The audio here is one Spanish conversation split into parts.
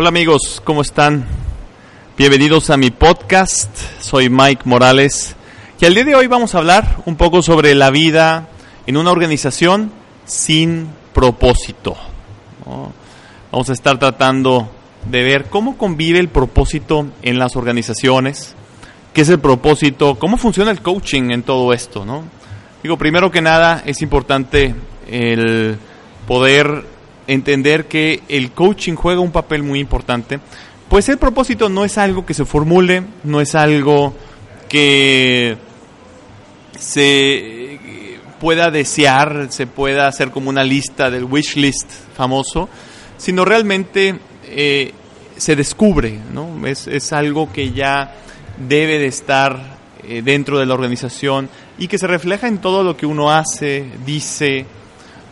Hola amigos, ¿cómo están? Bienvenidos a mi podcast, soy Mike Morales y al día de hoy vamos a hablar un poco sobre la vida en una organización sin propósito. Vamos a estar tratando de ver cómo convive el propósito en las organizaciones, qué es el propósito, cómo funciona el coaching en todo esto, ¿no? Digo, primero que nada es importante el poder entender que el coaching juega un papel muy importante, pues el propósito no es algo que se formule, no es algo que se pueda desear, se pueda hacer como una lista del wish list famoso, sino realmente eh, se descubre, ¿no? Es, es, algo que ya debe de estar eh, dentro de la organización y que se refleja en todo lo que uno hace, dice,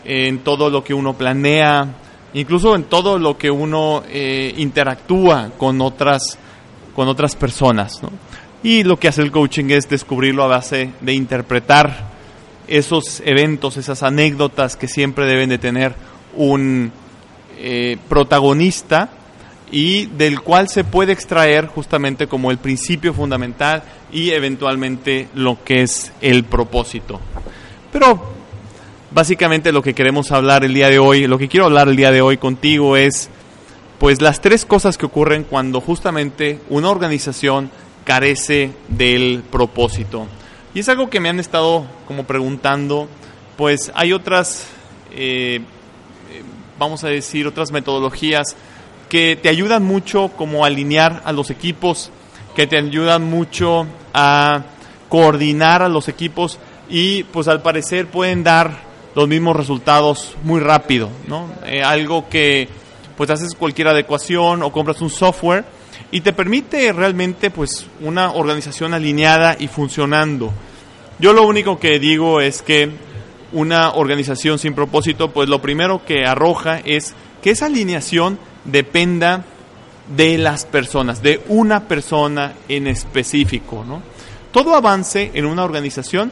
en todo lo que uno planea, incluso en todo lo que uno eh, interactúa con otras, con otras personas. Y lo que hace el coaching es descubrirlo a base de interpretar esos eventos, esas anécdotas que siempre deben de tener un eh, protagonista y del cual se puede extraer justamente como el principio fundamental y eventualmente lo que es el propósito. Pero básicamente lo que queremos hablar el día de hoy, lo que quiero hablar el día de hoy contigo es pues las tres cosas que ocurren cuando justamente una organización carece del propósito. Y es algo que me han estado como preguntando, pues hay otras, eh, vamos a decir, otras metodologías que te ayudan mucho como a alinear a los equipos, que te ayudan mucho a coordinar a los equipos y pues al parecer pueden dar los mismos resultados muy rápido, ¿no? Eh, algo que pues haces cualquier adecuación o compras un software y te permite realmente pues una organización alineada y funcionando. Yo lo único que digo es que una organización sin propósito pues lo primero que arroja es que esa alineación dependa de las personas, de una persona en específico, ¿no? Todo avance en una organización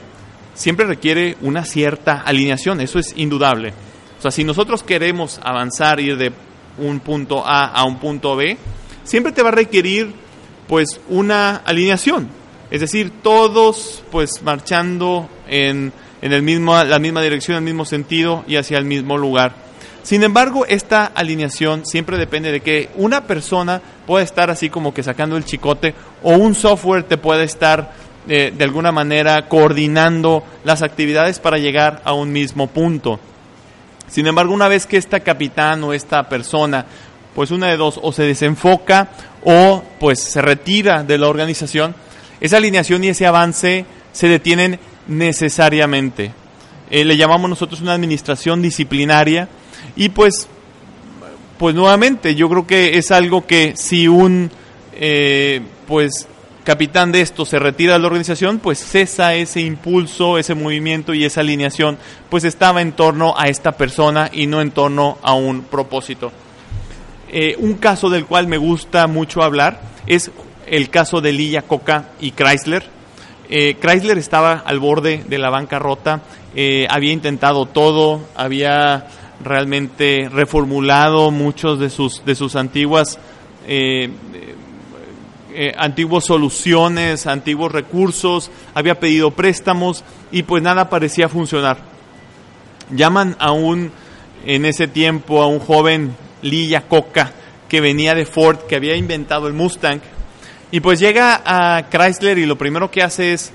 siempre requiere una cierta alineación, eso es indudable. O sea, si nosotros queremos avanzar, ir de un punto A a un punto B, siempre te va a requerir pues una alineación. Es decir, todos pues marchando en, en el mismo, la misma dirección, el mismo sentido y hacia el mismo lugar. Sin embargo, esta alineación siempre depende de que una persona pueda estar así como que sacando el chicote o un software te pueda estar eh, de alguna manera coordinando las actividades para llegar a un mismo punto. Sin embargo, una vez que esta capitán o esta persona, pues una de dos, o se desenfoca o pues se retira de la organización, esa alineación y ese avance se detienen necesariamente. Eh, le llamamos nosotros una administración disciplinaria y pues, pues nuevamente, yo creo que es algo que si un eh, pues capitán de esto se retira de la organización, pues cesa ese impulso, ese movimiento y esa alineación, pues estaba en torno a esta persona y no en torno a un propósito. Eh, un caso del cual me gusta mucho hablar es el caso de Lilla Coca y Chrysler. Eh, Chrysler estaba al borde de la bancarrota, eh, había intentado todo, había realmente reformulado muchos de sus, de sus antiguas eh, antiguas soluciones, antiguos recursos, había pedido préstamos y pues nada parecía funcionar. Llaman a un, en ese tiempo, a un joven Lee Coca que venía de Ford, que había inventado el Mustang, y pues llega a Chrysler y lo primero que hace es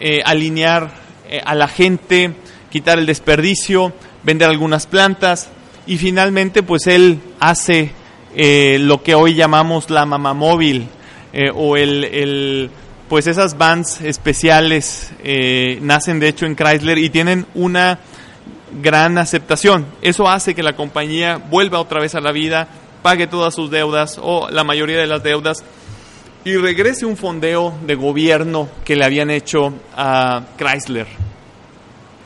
eh, alinear eh, a la gente, quitar el desperdicio, vender algunas plantas y finalmente pues él hace lo que hoy llamamos la mamá móvil eh, o el, el, pues esas vans especiales eh, nacen de hecho en Chrysler y tienen una gran aceptación. Eso hace que la compañía vuelva otra vez a la vida, pague todas sus deudas o la mayoría de las deudas y regrese un fondeo de gobierno que le habían hecho a Chrysler.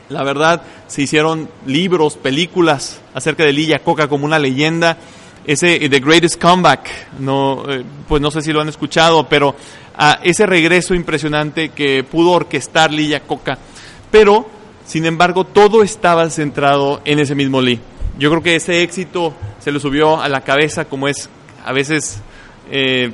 La verdad, se hicieron libros, películas acerca de Lilla Coca como una leyenda ese The Greatest Comeback, no, eh, pues no sé si lo han escuchado, pero a ese regreso impresionante que pudo orquestar Lee Coca, pero sin embargo todo estaba centrado en ese mismo Lee. Yo creo que ese éxito se le subió a la cabeza como es a veces eh,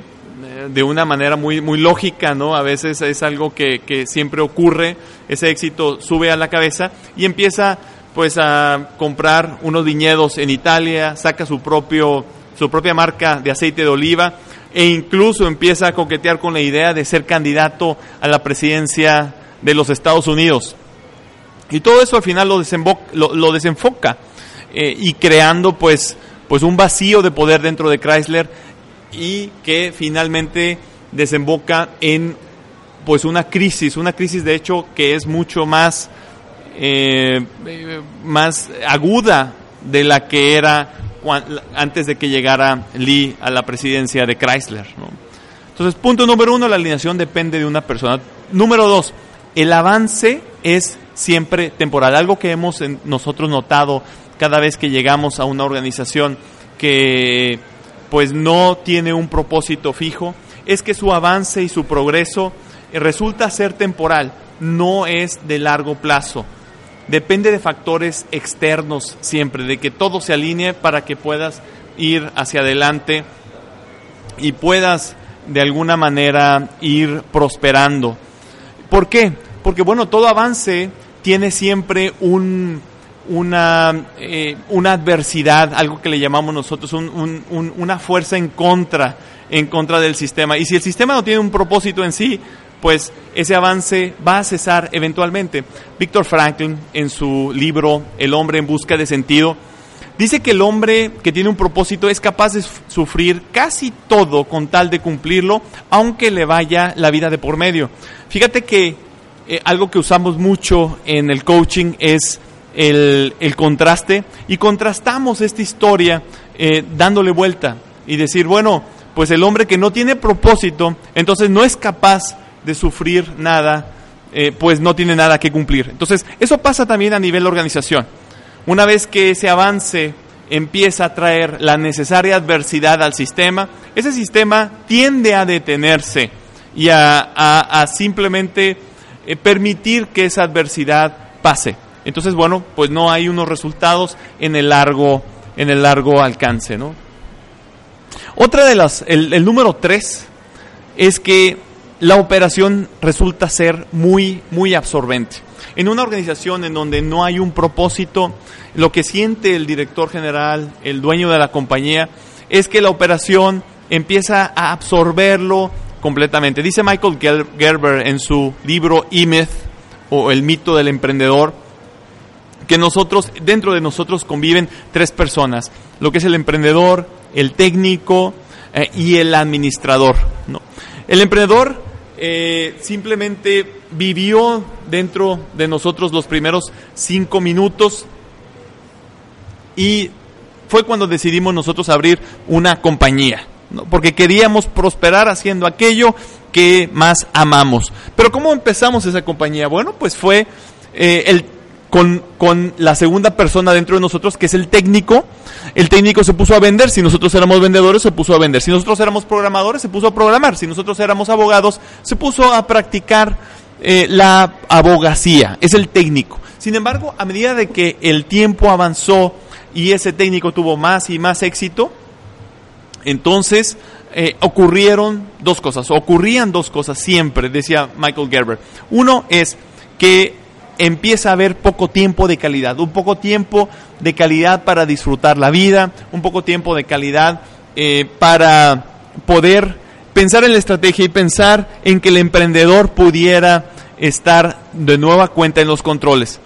de una manera muy, muy lógica, ¿no? A veces es algo que, que siempre ocurre, ese éxito sube a la cabeza y empieza pues a comprar unos viñedos en Italia, saca su propio su propia marca de aceite de oliva e incluso empieza a coquetear con la idea de ser candidato a la presidencia de los Estados Unidos. Y todo eso al final lo, lo, desenfoca eh, y creando pues, pues un vacío de poder dentro de Chrysler y que finalmente desemboca en pues una crisis, una crisis de hecho que es mucho más, eh, más aguda de la que era antes de que llegara Lee a la presidencia de Chrysler. Entonces, punto número uno, la alineación depende de una persona. Número dos, el avance es siempre temporal. Algo que hemos nosotros notado cada vez que llegamos a una organización que pues no tiene un propósito fijo, es que su avance y su progreso resulta ser temporal, no es de largo plazo. Depende de factores externos siempre, de que todo se alinee para que puedas ir hacia adelante y puedas de alguna manera ir prosperando. ¿Por qué? Porque bueno, todo avance tiene siempre un, una, eh, adversidad, algo que le llamamos nosotros una fuerza en contra, en contra del sistema. Y si el sistema no tiene un propósito en sí, pues ese avance va a cesar eventualmente. Víctor Franklin, en su libro El hombre en busca de sentido, dice que el hombre que tiene un propósito es capaz de sufrir casi todo con tal de cumplirlo, aunque le vaya la vida de por medio. Fíjate que eh, algo que usamos mucho en el coaching es el, contraste y contrastamos esta historia eh, dándole vuelta y decir, bueno, pues el hombre que no tiene propósito, entonces no es capaz de sufrir nada, eh, pues no tiene nada que cumplir. Entonces, eso pasa también a nivel organización. Una vez que ese avance empieza a traer la necesaria adversidad al sistema, ese sistema tiende a detenerse y a simplemente eh, permitir que esa adversidad pase. Entonces, bueno, pues no hay unos resultados en el largo, en el largo alcance, ¿no? Otra de las, el número tres es que la operación resulta ser muy, muy absorbente. En una organización en donde no hay un propósito, lo que siente el director general, el dueño de la compañía, es que la operación empieza a absorberlo completamente. Dice Michael Gerber en su libro E-Myth o El mito del emprendedor que nosotros dentro de nosotros conviven tres personas, lo que es el emprendedor, el técnico eh, y el administrador. ¿no? El emprendedor eh, simplemente vivió dentro de nosotros los primeros cinco minutos y fue cuando decidimos nosotros abrir una compañía porque queríamos prosperar haciendo aquello que más amamos. Pero ¿cómo empezamos esa compañía? Bueno, pues fue eh, el, con, con, la segunda persona dentro de nosotros, que es el técnico. El técnico se puso a vender, si nosotros éramos vendedores, se puso a vender. Si nosotros éramos programadores, se puso a programar. Si nosotros éramos abogados, se puso a practicar eh, la abogacía. Es el técnico. Sin embargo, a medida de que el tiempo avanzó y ese técnico tuvo más y más éxito, entonces, eh, ocurrieron dos cosas, ocurrían dos cosas siempre, decía Michael Gerber. Uno es que empieza a haber poco tiempo de calidad, un poco tiempo de calidad para disfrutar la vida, un poco tiempo de calidad eh, para poder pensar en la estrategia y pensar en que el emprendedor pudiera estar de nueva cuenta en los controles.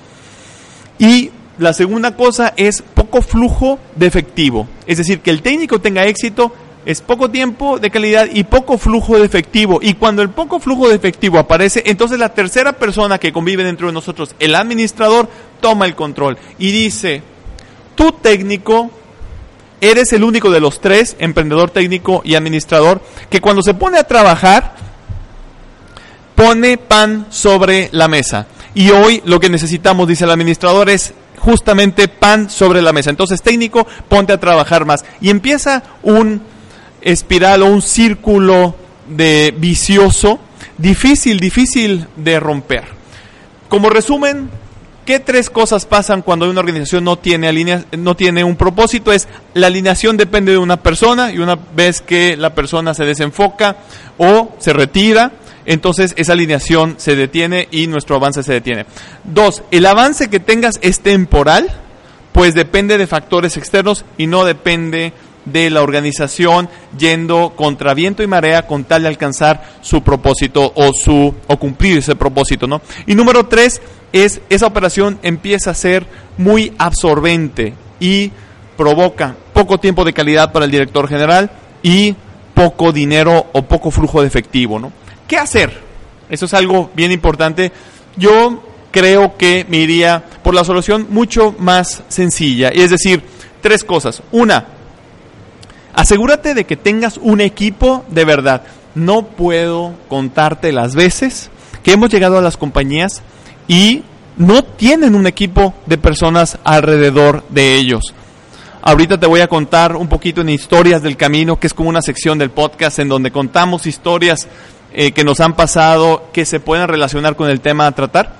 Y la segunda cosa es poco flujo de efectivo. Es decir, que el técnico tenga éxito es poco tiempo de calidad y poco flujo de efectivo. Y cuando el poco flujo de efectivo aparece, entonces la tercera persona que convive dentro de nosotros, el administrador, toma el control y dice, tú técnico, eres el único de los tres, emprendedor técnico y administrador, que cuando se pone a trabajar, pone pan sobre la mesa. Y hoy lo que necesitamos, dice el administrador, es justamente pan sobre la mesa. Entonces, técnico, ponte a trabajar más. Y empieza un espiral o un círculo de vicioso, difícil, difícil de romper. Como resumen, ¿Qué tres cosas pasan cuando una organización no tiene, alinea, no tiene un propósito? Es la alineación depende de una persona y una vez que la persona se desenfoca o se retira, entonces esa alineación se detiene y nuestro avance se detiene. Dos, el avance que tengas es temporal, pues depende de factores externos y no depende de la organización yendo contra viento y marea con tal de alcanzar su propósito o su o cumplir ese propósito, ¿no? Y número tres, es esa operación empieza a ser muy absorbente y provoca poco tiempo de calidad para el director general y poco dinero o poco flujo de efectivo, ¿no? ¿Qué hacer? Eso es algo bien importante. Yo creo que me iría por la solución mucho más sencilla, y es decir, tres cosas. Una, asegúrate de que tengas un equipo de verdad. No puedo contarte las veces que hemos llegado a las compañías y no tienen un equipo de personas alrededor de ellos. Ahorita te voy a contar un poquito en Historias del Camino, que es como una sección del podcast en donde contamos historias eh, que nos han pasado que se pueden relacionar con el tema a tratar.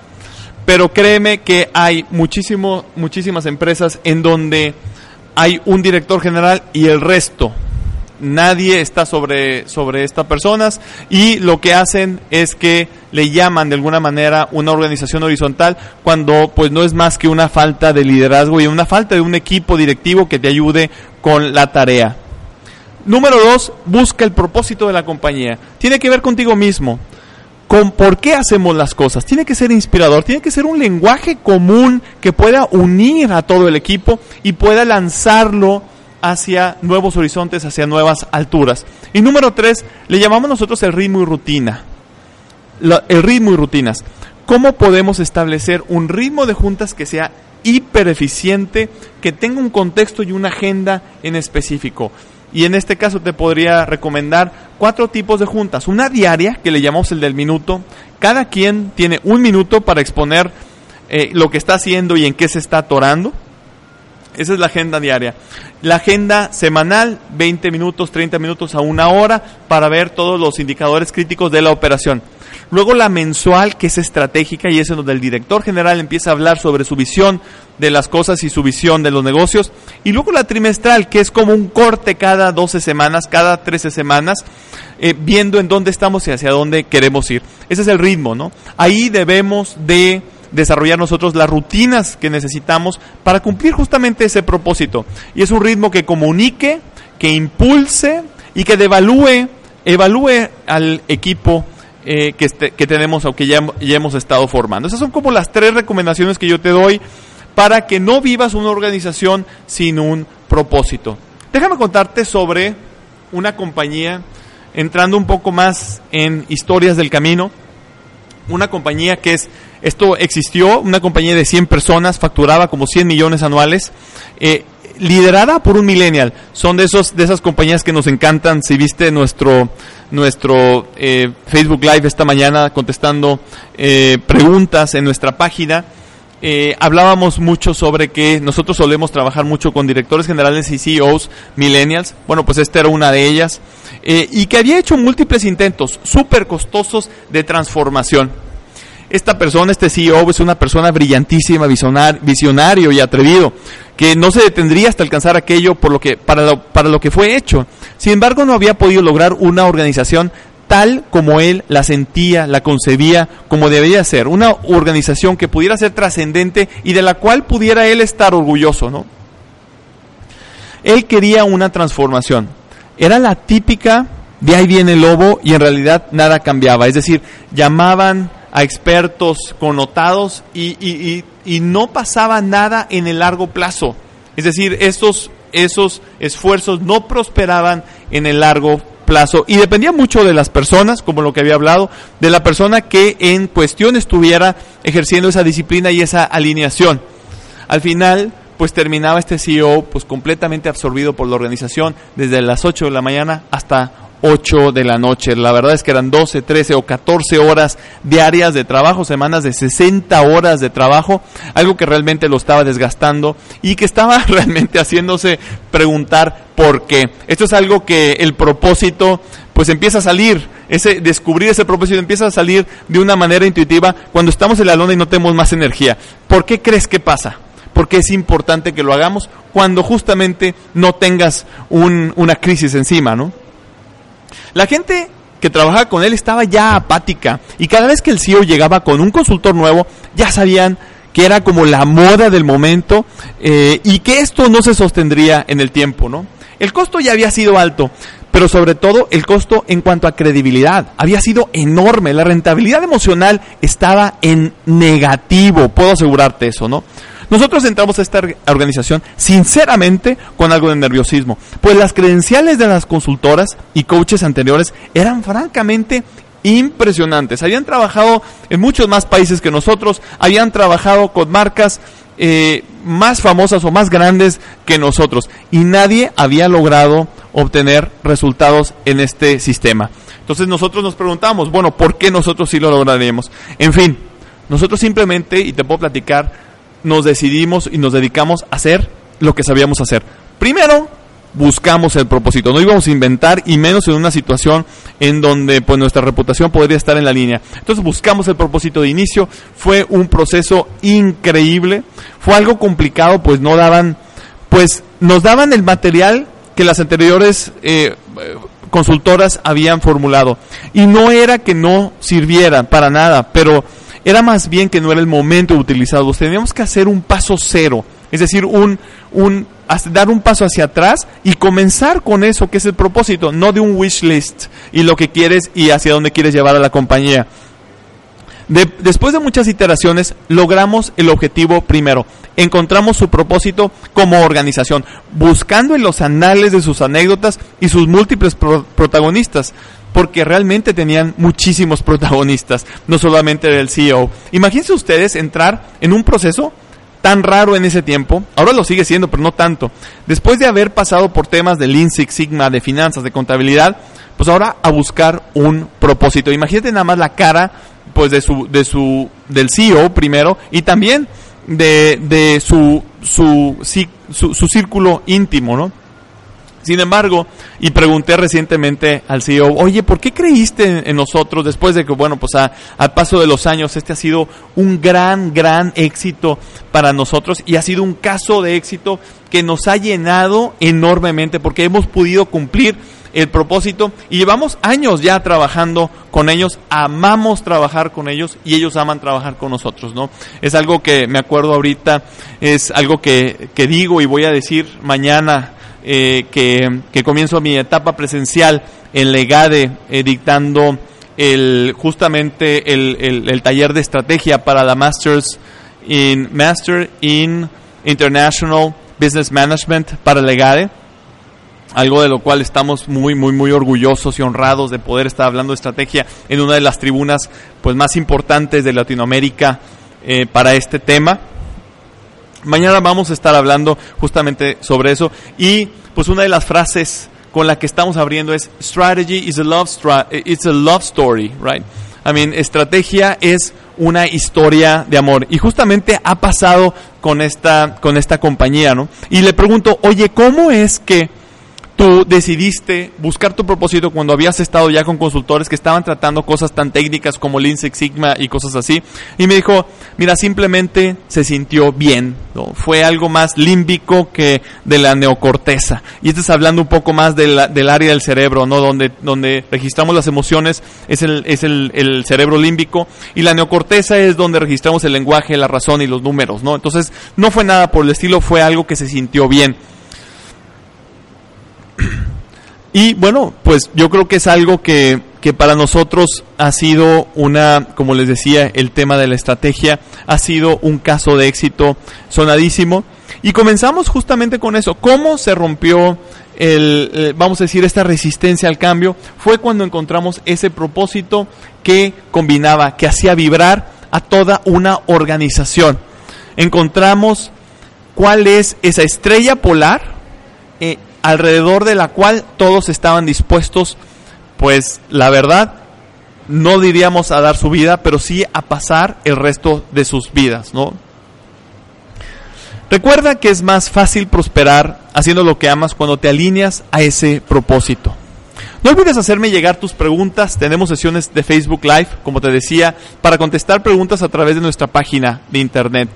Pero créeme que hay muchísimo, muchísimas empresas en donde hay un director general y el resto nadie está sobre, sobre estas personas y lo que hacen es que le llaman de alguna manera una organización horizontal cuando pues no es más que una falta de liderazgo y una falta de un equipo directivo que te ayude con la tarea. Número dos, busca el propósito de la compañía. Tiene que ver contigo mismo, con por qué hacemos las cosas. Tiene que ser inspirador, tiene que ser un lenguaje común que pueda unir a todo el equipo y pueda lanzarlo hacia nuevos horizontes, hacia nuevas alturas. Y número tres, le llamamos nosotros el ritmo y rutina. el ritmo y rutinas. ¿Cómo podemos establecer un ritmo de juntas que sea hiper eficiente, que tenga un contexto y una agenda en específico? Y en este caso te podría recomendar cuatro tipos de juntas. Una diaria, que le llamamos el del minuto. Cada quien tiene un minuto para exponer eh, lo que está haciendo y en qué se está atorando. Esa es la agenda diaria. La agenda semanal, 20 minutos, 30 minutos a una hora para ver todos los indicadores críticos de la operación. Luego la mensual, que es estratégica y es en donde el director general empieza a hablar sobre su visión de las cosas y su visión de los negocios. Y luego la trimestral, que es como un corte cada 12 semanas, cada 13 semanas, eh, viendo en dónde estamos y hacia dónde queremos ir. Ese es el ritmo, ¿no? Ahí debemos de desarrollar nosotros las rutinas que necesitamos para cumplir justamente ese propósito. Y es un ritmo que comunique, que impulse y que devalúe, evalúe al equipo eh, que, este, que tenemos o que ya, ya hemos estado formando. Esas son como las tres recomendaciones que yo te doy para que no vivas una organización sin un propósito. Déjame contarte sobre una compañía, entrando un poco más en historias del camino, una compañía que es esto existió, una compañía de 100 personas, facturaba como 100 millones anuales, eh, liderada por un millennial. Son de, esos, de esas compañías que nos encantan. Si viste nuestro, nuestro eh, Facebook Live esta mañana contestando eh, preguntas en nuestra página, hablábamos mucho sobre que nosotros solemos trabajar mucho con directores generales y CEOs millennials. Bueno, pues esta era una de ellas. y que había hecho múltiples intentos súper costosos de transformación esta persona, este CEO, es una persona brillantísima, visionario y atrevido, que no se detendría hasta alcanzar aquello por lo que, para, lo, para lo que fue hecho. Sin embargo, no había podido lograr una organización tal como él la sentía, la concebía, como debía ser. Una organización que pudiera ser trascendente y de la cual pudiera él estar orgulloso, ¿no? Él quería una transformación. Era la típica de ahí viene el lobo y en realidad nada cambiaba. Es decir, llamaban a expertos connotados y, y, y, no pasaba nada en el largo plazo. Es decir, estos, esos esfuerzos no prosperaban en el largo plazo y dependía mucho de las personas, como lo que había hablado, de la persona que en cuestión estuviera ejerciendo esa disciplina y esa alineación. Al final, pues terminaba este CEO pues completamente absorbido por la organización desde las 8 de la mañana hasta 8 de la noche. La verdad es que eran 12, 13 o 14 horas diarias de trabajo, semanas de 60 horas de trabajo, algo que realmente lo estaba desgastando y que estaba realmente haciéndose preguntar por qué. Esto es algo que el propósito pues empieza a salir ese descubrir ese propósito empieza a salir de una manera intuitiva cuando estamos en la lona y no tenemos más energía. ¿Por qué crees que pasa? Porque es importante que lo hagamos cuando justamente no tengas una crisis encima, ¿no? La gente que trabajaba con él estaba ya apática y cada vez que el CEO llegaba con un consultor nuevo, ya sabían que era como la moda del momento eh, y que esto no se sostendría en el tiempo, ¿no? El costo ya había sido alto, pero sobre todo el costo en cuanto a credibilidad había sido enorme. La rentabilidad emocional estaba en negativo, puedo asegurarte eso, ¿no? Nosotros entramos a esta organización sinceramente con algo de nerviosismo, pues las credenciales de las consultoras y coaches anteriores eran francamente impresionantes. Habían trabajado en muchos más países que nosotros, habían trabajado con marcas eh, más famosas o más grandes que nosotros y nadie había logrado obtener resultados en este sistema. Entonces nosotros nos preguntamos, bueno, ¿por qué nosotros sí lo lograríamos? En fin, nosotros simplemente, y te puedo platicar, nos decidimos y nos dedicamos a hacer lo que sabíamos hacer. Primero, buscamos el propósito, no íbamos a inventar y menos en una situación en donde pues nuestra reputación podría estar en la línea. Entonces buscamos el propósito de inicio, fue un proceso increíble, fue algo complicado pues no daban, pues nos daban el material que las anteriores eh, consultoras habían formulado y no era que no sirvieran para nada, pero era más bien que no era el momento de utilizarlos, teníamos que hacer un paso cero, es decir, un, un dar un paso hacia atrás y comenzar con eso que es el propósito, no de un wish list y lo que quieres y hacia dónde quieres llevar a la compañía. después de muchas iteraciones, logramos el objetivo primero. Encontramos su propósito como organización, buscando en los anales de sus anécdotas y sus múltiples protagonistas, porque realmente tenían muchísimos protagonistas, no solamente el CEO. Imagínense ustedes entrar en un proceso tan raro en ese tiempo, ahora lo sigue siendo, pero no tanto. Después de haber pasado por temas de Lean Sigma, de finanzas, de contabilidad, pues ahora a buscar un propósito. Imagínate nada más la cara pues de su de su del CEO primero y también de, de su, su, su, su círculo íntimo, ¿no? Sin embargo, y pregunté recientemente al CEO, oye, ¿por qué creíste en, nosotros después de que, bueno, pues al paso de los años este ha sido un gran, gran éxito para nosotros y ha sido un caso de éxito que nos ha llenado enormemente porque hemos podido cumplir el propósito y llevamos años ya trabajando con ellos, amamos trabajar con ellos y ellos aman trabajar con nosotros, ¿no? Es algo que me acuerdo ahorita, es algo que, que digo y voy a decir mañana eh, que, comienzo mi etapa presencial en Legade, eh, dictando el, justamente el, taller de estrategia para la Masters in, Master in International Business Management para Legade. Algo de lo cual estamos muy muy muy orgullosos y honrados de poder estar hablando de estrategia en una de las tribunas pues más importantes de Latinoamérica eh, para este tema Mañana vamos a estar hablando justamente sobre eso y pues una de las frases con la que estamos abriendo es strategy is a love it's a love story, right? I mean, estrategia es una historia de amor y justamente ha pasado con esta con esta compañía, ¿no? Y le pregunto, "Oye, ¿cómo es que tú decidiste buscar tu propósito cuando habías estado ya con consultores que estaban tratando cosas tan técnicas como Lean Six Sigma y cosas así. Y me dijo, mira, simplemente se sintió bien. ¿no? Fue algo más límbico que de la neocorteza. Y estás hablando un poco más del área del cerebro, ¿no? Donde, donde registramos las emociones es, el, es el, el cerebro límbico. Y la neocorteza es donde registramos el lenguaje, la razón y los números, ¿no? Entonces, no fue nada por el estilo, fue algo que se sintió bien. Y bueno, pues yo creo que es algo que, que, para nosotros ha sido una, como les decía, el tema de la estrategia ha sido un caso de éxito sonadísimo. Y comenzamos justamente con eso. ¿Cómo se rompió el, eh, vamos a decir, esta resistencia al cambio? Fue cuando encontramos ese propósito que combinaba, que hacía vibrar a toda una organización. Encontramos cuál es esa estrella polar eh, alrededor de la cual todos estaban dispuestos, pues la verdad, no diríamos a dar su vida, pero sí a pasar el resto de sus vidas, ¿no? Recuerda que es más fácil prosperar haciendo lo que amas cuando te alineas a ese propósito. No olvides hacerme llegar tus preguntas. Tenemos sesiones de Facebook Live, como te decía, para contestar preguntas a través de nuestra página de internet.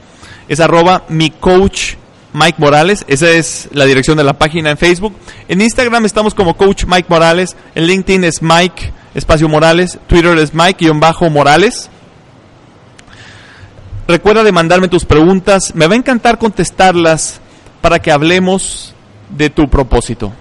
Es arroba mi coach Mike Morales. Esa es la dirección de la página en Facebook. En Instagram estamos como coach Mike Morales. En LinkedIn es Mike espacio Morales. Twitter es Mike-Morales. Recuerda de mandarme tus preguntas. Me va a encantar contestarlas para que hablemos de tu propósito.